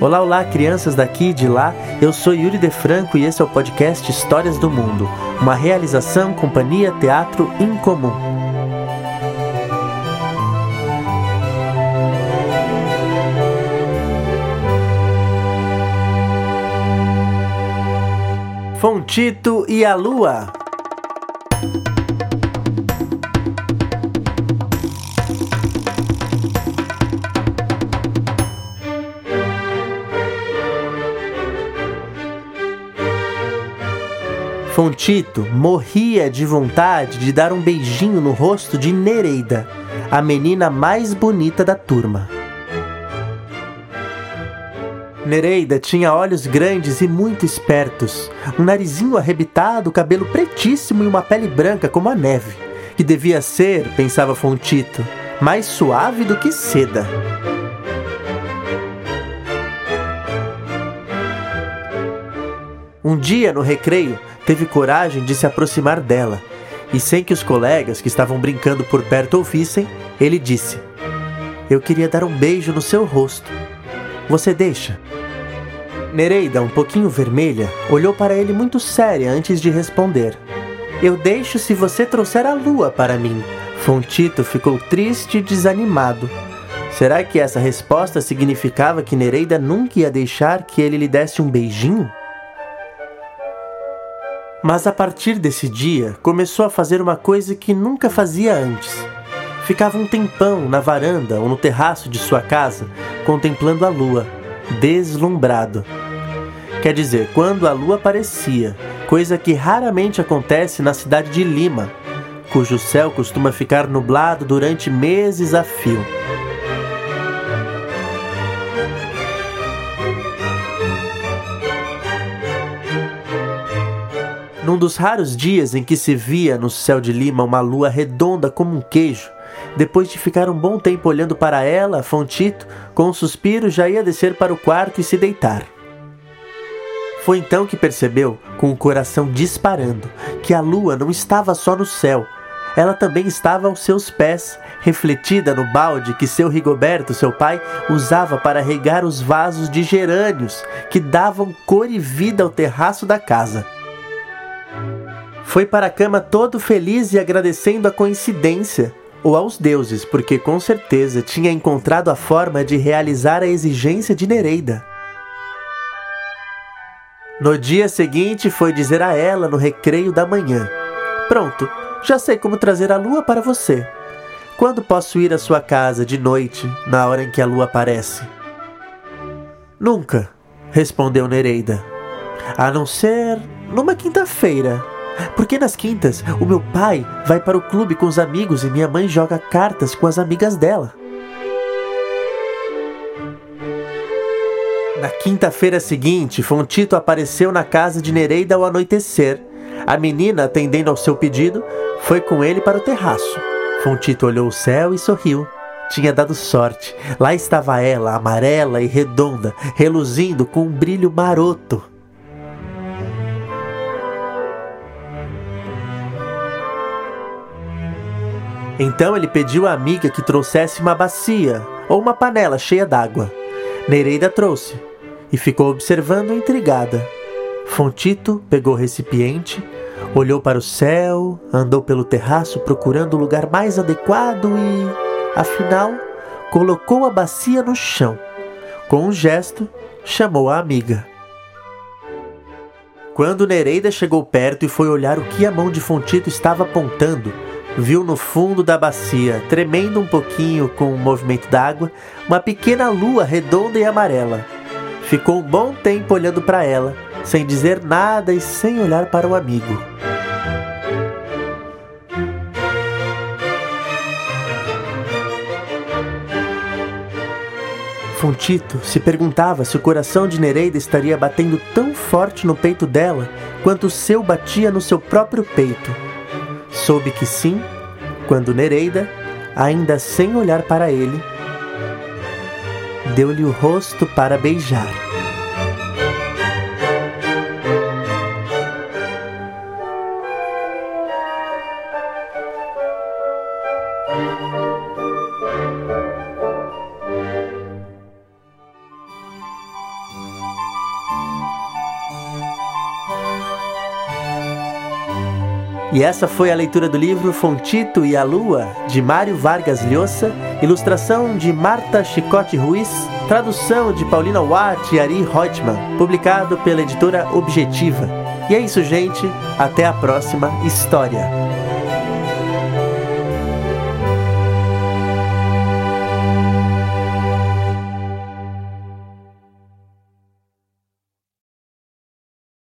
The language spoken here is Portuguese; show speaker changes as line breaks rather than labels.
Olá, olá, crianças daqui e de lá. Eu sou Yuri De Franco e esse é o podcast Histórias do Mundo, uma realização Companhia Teatro Incomum. Fontito e a Lua. Fontito morria de vontade de dar um beijinho no rosto de Nereida, a menina mais bonita da turma. Nereida tinha olhos grandes e muito espertos, um narizinho arrebitado, cabelo pretíssimo e uma pele branca como a neve, que devia ser, pensava Fontito, mais suave do que seda. Um dia, no recreio, teve coragem de se aproximar dela, e sem que os colegas que estavam brincando por perto ouvissem, ele disse: Eu queria dar um beijo no seu rosto. Você deixa? Nereida, um pouquinho vermelha, olhou para ele muito séria antes de responder. Eu deixo se você trouxer a lua para mim. Fontito ficou triste e desanimado. Será que essa resposta significava que Nereida nunca ia deixar que ele lhe desse um beijinho? Mas a partir desse dia começou a fazer uma coisa que nunca fazia antes. Ficava um tempão na varanda ou no terraço de sua casa contemplando a lua, deslumbrado. Quer dizer, quando a lua aparecia, coisa que raramente acontece na cidade de Lima, cujo céu costuma ficar nublado durante meses a fio. Num dos raros dias em que se via no céu de Lima uma lua redonda como um queijo, depois de ficar um bom tempo olhando para ela, Fontito, com um suspiro, já ia descer para o quarto e se deitar. Foi então que percebeu, com o coração disparando, que a lua não estava só no céu, ela também estava aos seus pés, refletida no balde que seu Rigoberto, seu pai, usava para regar os vasos de gerânios que davam cor e vida ao terraço da casa. Foi para a cama todo feliz e agradecendo a coincidência, ou aos deuses, porque com certeza tinha encontrado a forma de realizar a exigência de Nereida. No dia seguinte foi dizer a ela no recreio da manhã: Pronto, já sei como trazer a lua para você. Quando posso ir à sua casa de noite, na hora em que a lua aparece? Nunca, respondeu Nereida. A não ser numa quinta-feira, porque nas quintas o meu pai vai para o clube com os amigos e minha mãe joga cartas com as amigas dela. Na quinta-feira seguinte, Fontito apareceu na casa de Nereida ao anoitecer. A menina, atendendo ao seu pedido, foi com ele para o terraço. Fontito olhou o céu e sorriu. Tinha dado sorte. Lá estava ela, amarela e redonda, reluzindo com um brilho maroto. Então ele pediu à amiga que trouxesse uma bacia ou uma panela cheia d'água. Nereida trouxe e ficou observando intrigada. Fontito pegou o recipiente, olhou para o céu, andou pelo terraço procurando o lugar mais adequado e, afinal, colocou a bacia no chão. Com um gesto, chamou a amiga. Quando Nereida chegou perto e foi olhar o que a mão de Fontito estava apontando, viu no fundo da bacia, tremendo um pouquinho com o movimento d'água, uma pequena lua redonda e amarela. Ficou um bom tempo olhando para ela, sem dizer nada e sem olhar para o amigo. Fontito se perguntava se o coração de Nereida estaria batendo tão forte no peito dela quanto o seu batia no seu próprio peito. Soube que sim, quando Nereida, ainda sem olhar para ele, deu-lhe o rosto para beijar. E essa foi a leitura do livro Fontito e a Lua, de Mário Vargas Llosa, ilustração de Marta Chicote Ruiz, tradução de Paulina Watt e Ari Reutemann, publicado pela editora Objetiva. E é isso, gente. Até a próxima história.